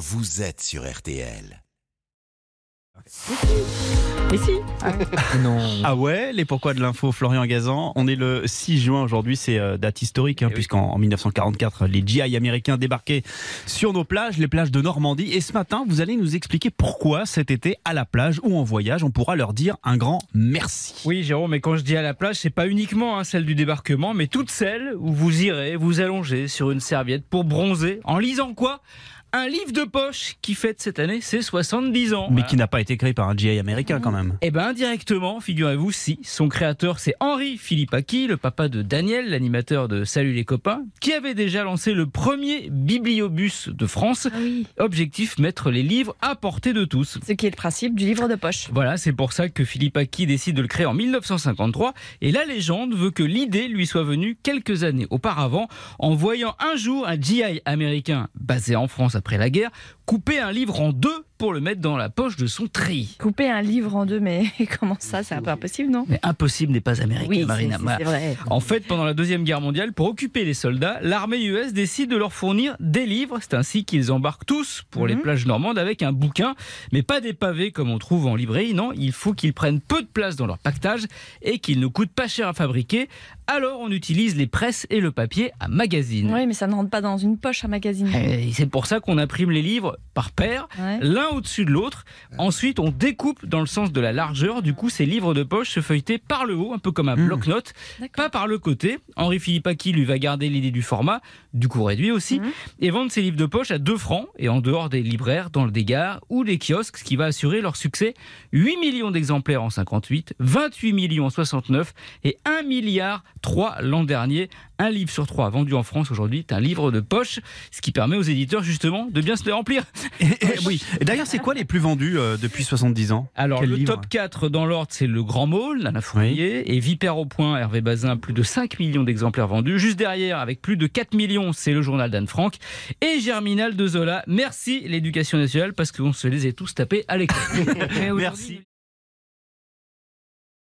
vous êtes sur RTL. Et si Non. Ah ouais, les pourquoi de l'info, Florian Gazan. On est le 6 juin aujourd'hui, c'est euh, date historique, hein, Eh oui. puisqu'en en 1944, les GI américains débarquaient sur nos plages, les plages de Normandie. Et ce matin, vous allez nous expliquer pourquoi cet été, à la plage ou en voyage, on pourra leur dire un grand merci. Oui, Jérôme, mais quand je dis à la plage, c'est pas uniquement hein, celle du débarquement, mais toutes celles où vous irez vous allonger sur une serviette pour bronzer en lisant quoi? Un livre de poche qui fête cette année ses 70 ans. Mais qui n'a pas été créé par un GI américain quand même. Eh ben indirectement, figurez-vous, si. Son créateur, c'est Henri Philippaki, le papa de Daniel, l'animateur de Salut les copains, qui avait déjà lancé le premier bibliobus de France. Ah oui. Objectif, mettre les livres à portée de tous. Ce qui est le principe du livre de poche. Voilà, c'est pour ça que Philippe Aki décide de le créer en 1953. Et la légende veut que l'idée lui soit venue quelques années auparavant, en voyant un jour un GI américain basé en France après la guerre couper un livre en deux pour le mettre dans la poche de son treillis. Couper un livre en deux, mais comment ça C'est un peu impossible, non? Mais impossible n'est pas américain, Oui, Marina. c'est vrai. En fait, pendant la Deuxième Guerre mondiale, pour occuper les soldats, l'armée US décide de leur fournir des livres. C'est ainsi qu'ils embarquent tous pour les Mhm. plages normandes avec un bouquin, mais pas des pavés comme on trouve en librairie. Non, il faut qu'ils prennent peu de place dans leur pactage et qu'ils ne coûtent pas cher à fabriquer. Alors, on utilise les presses et le papier à magazine. Oui, mais ça ne rentre pas dans une poche à magazine. Et c'est pour ça qu'on imprime les livres par paire, Ouais. l'un au-dessus de l'autre. Ensuite, on découpe dans le sens de la largeur. Du coup, ces livres de poche se feuilletaient par le haut, un peu comme un Mmh. bloc-notes, pas par le côté. Henri Philippaki lui va garder l'idée du format, du coup réduit aussi, Mhm. et vendre ses livres de poche à 2 francs et en dehors des libraires, dans le dégât ou les kiosques, ce qui va assurer leur succès. 8 millions d'exemplaires en 58, 28 millions en 69 et 1 milliard 3 l'an dernier. Un livre sur trois vendu en France aujourd'hui est un livre de poche, ce qui permet aux éditeurs justement de bien se les remplir. Et, et- oui. Et d'ailleurs, c'est quoi les plus vendus euh, depuis 70 ans? Alors, Quel le livre top 4 dans l'ordre, c'est Le Grand Môle, Nana Fournier, et Vipère au point, Hervé Bazin, plus de 5 millions d'exemplaires vendus. Juste derrière, avec plus de 4 millions, c'est le journal d'Anne Frank. Et Germinal de Zola. Merci l'éducation nationale, parce qu'on se les est tous tapés à l'école. Merci.